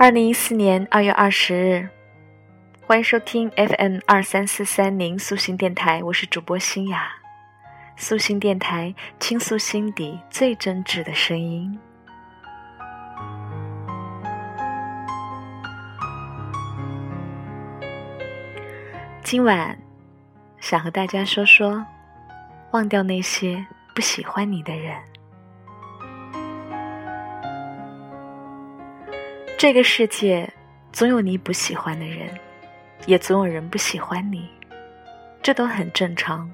二零一四年二月二十日，欢迎收听 FM 二三四三零苏心电台，我是主播新雅。苏心电台倾诉心底最真挚的声音。今晚想和大家说说，忘掉那些不喜欢你的人。这个世界总有你不喜欢的人，也总有人不喜欢你，这都很正常。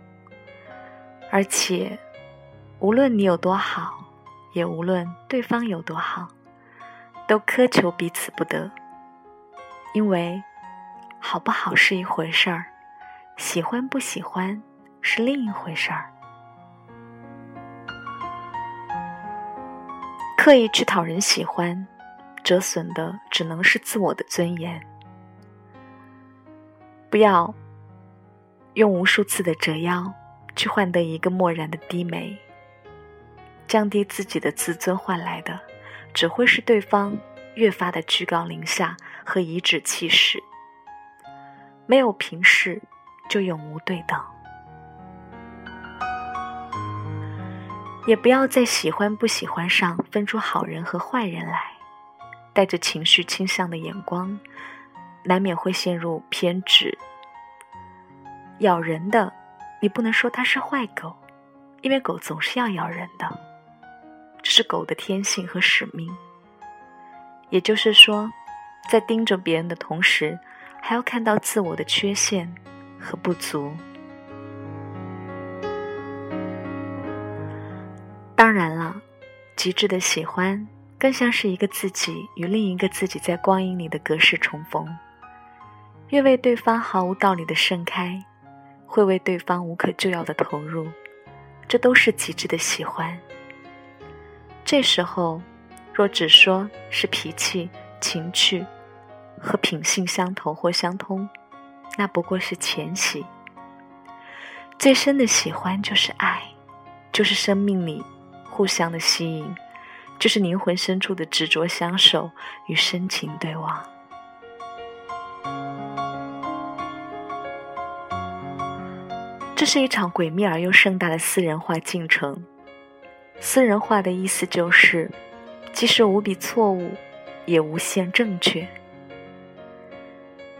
而且，无论你有多好，也无论对方有多好，都苛求彼此不得。因为，好不好是一回事儿，喜欢不喜欢是另一回事儿。刻意去讨人喜欢。折损的只能是自我的尊严。不要用无数次的折腰去换得一个漠然的低眉，降低自己的自尊换来的，只会是对方越发的居高临下和颐指气使。没有平视，就永无对等。也不要在喜欢不喜欢上分出好人和坏人来。带着情绪倾向的眼光，难免会陷入偏执。咬人的，你不能说它是坏狗，因为狗总是要咬人的，这是狗的天性和使命。也就是说，在盯着别人的同时，还要看到自我的缺陷和不足。当然了，极致的喜欢。更像是一个自己与另一个自己在光阴里的隔世重逢，越为对方毫无道理的盛开，会为对方无可救药的投入，这都是极致的喜欢。这时候，若只说是脾气、情趣和品性相投或相通，那不过是浅喜。最深的喜欢就是爱，就是生命里互相的吸引。就是灵魂深处的执着相守与深情对望。这是一场诡秘而又盛大的私人化进程。私人化的意思就是，即使无比错误，也无限正确。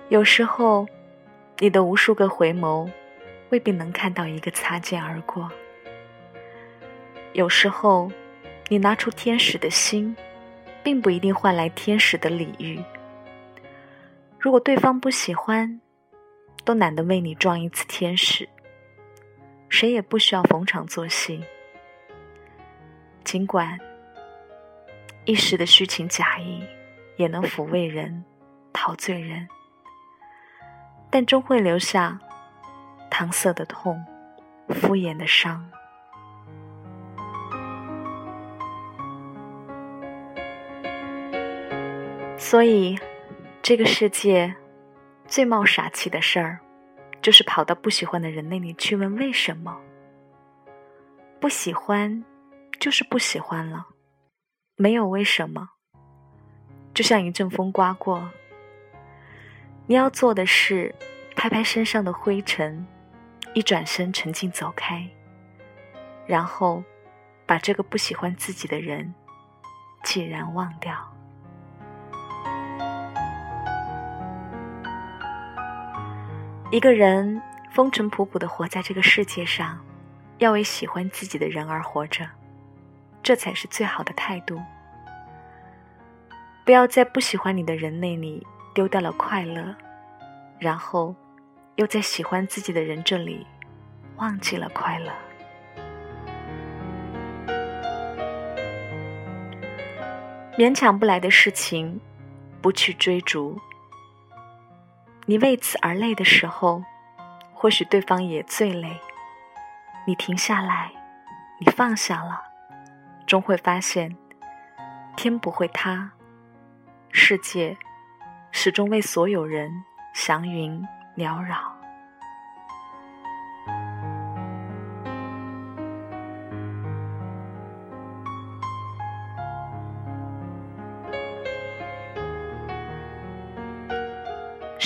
有时候，你的无数个回眸，未必能看到一个擦肩而过。有时候。你拿出天使的心，并不一定换来天使的礼遇。如果对方不喜欢，都懒得为你装一次天使。谁也不需要逢场作戏。尽管一时的虚情假意也能抚慰人、陶醉人，但终会留下搪塞的痛、敷衍的伤。所以，这个世界最冒傻气的事儿，就是跑到不喜欢的人那里去问为什么。不喜欢，就是不喜欢了，没有为什么。就像一阵风刮过，你要做的是拍拍身上的灰尘，一转身沉静走开，然后把这个不喜欢自己的人，既然忘掉。一个人风尘仆仆的活在这个世界上，要为喜欢自己的人而活着，这才是最好的态度。不要在不喜欢你的人那里丢掉了快乐，然后又在喜欢自己的人这里忘记了快乐。勉强不来的事情，不去追逐。你为此而累的时候，或许对方也最累。你停下来，你放下了，终会发现，天不会塌，世界始终为所有人祥云缭绕。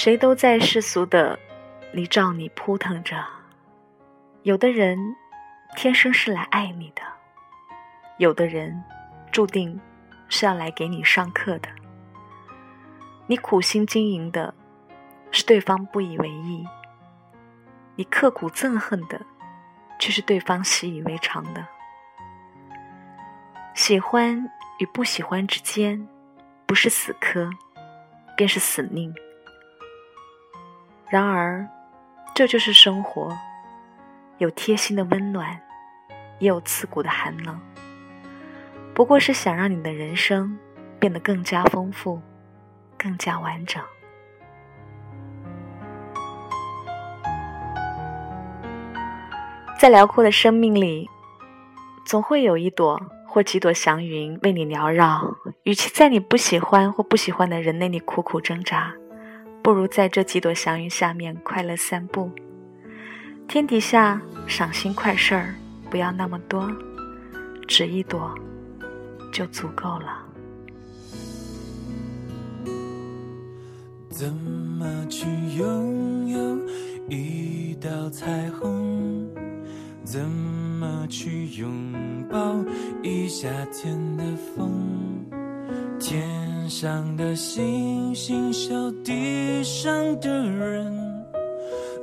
谁都在世俗的里照你扑腾着。有的人天生是来爱你的，有的人注定是要来给你上课的。你苦心经营的，是对方不以为意；你刻苦憎恨的，却是对方习以为常的。喜欢与不喜欢之间，不是死磕，便是死命。然而，这就是生活。有贴心的温暖，也有刺骨的寒冷。不过是想让你的人生变得更加丰富，更加完整。在辽阔的生命里，总会有一朵或几朵祥云为你缭绕。与其在你不喜欢或不喜欢的人那里苦苦挣扎，不如在这几朵祥云下面快乐散步。天底下赏心快事儿不要那么多，只一朵就足够了。怎么去拥有一道彩虹？怎么去拥抱一夏天的风？天上的星星笑地上的人。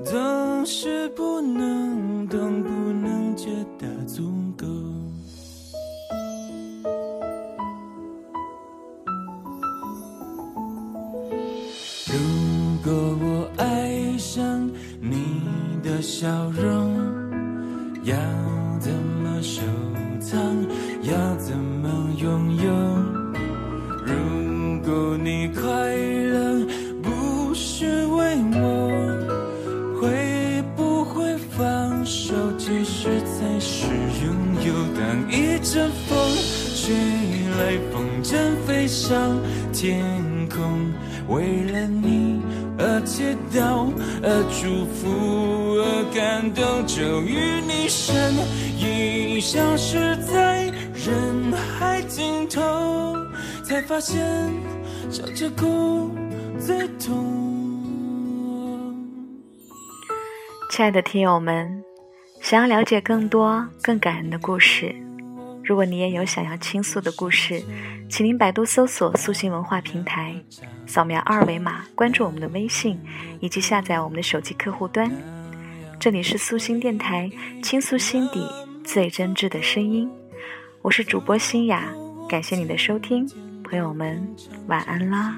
总是不能懂，不能觉得足够。如果我爱上你的笑容，要怎么收藏？要怎么拥有？空，为了你而祈祷，而祝福，而感动，就与你身影消失在人海尽头，才发现笑着哭最痛。亲爱的听友们，想要了解更多更感人的故事。如果你也有想要倾诉的故事，请您百度搜索“苏心文化平台”，扫描二维码关注我们的微信，以及下载我们的手机客户端。这里是苏心电台，倾诉心底最真挚的声音。我是主播心雅，感谢你的收听，朋友们晚安啦。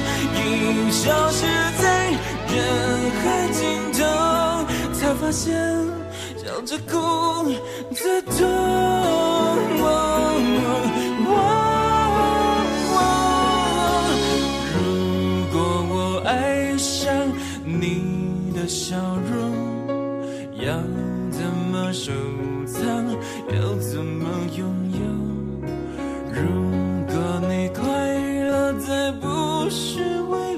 消失在人海尽头，才发现笑着哭最痛。如果我爱上你的笑容，要怎么收藏？要怎么拥有？如果你快乐再不是为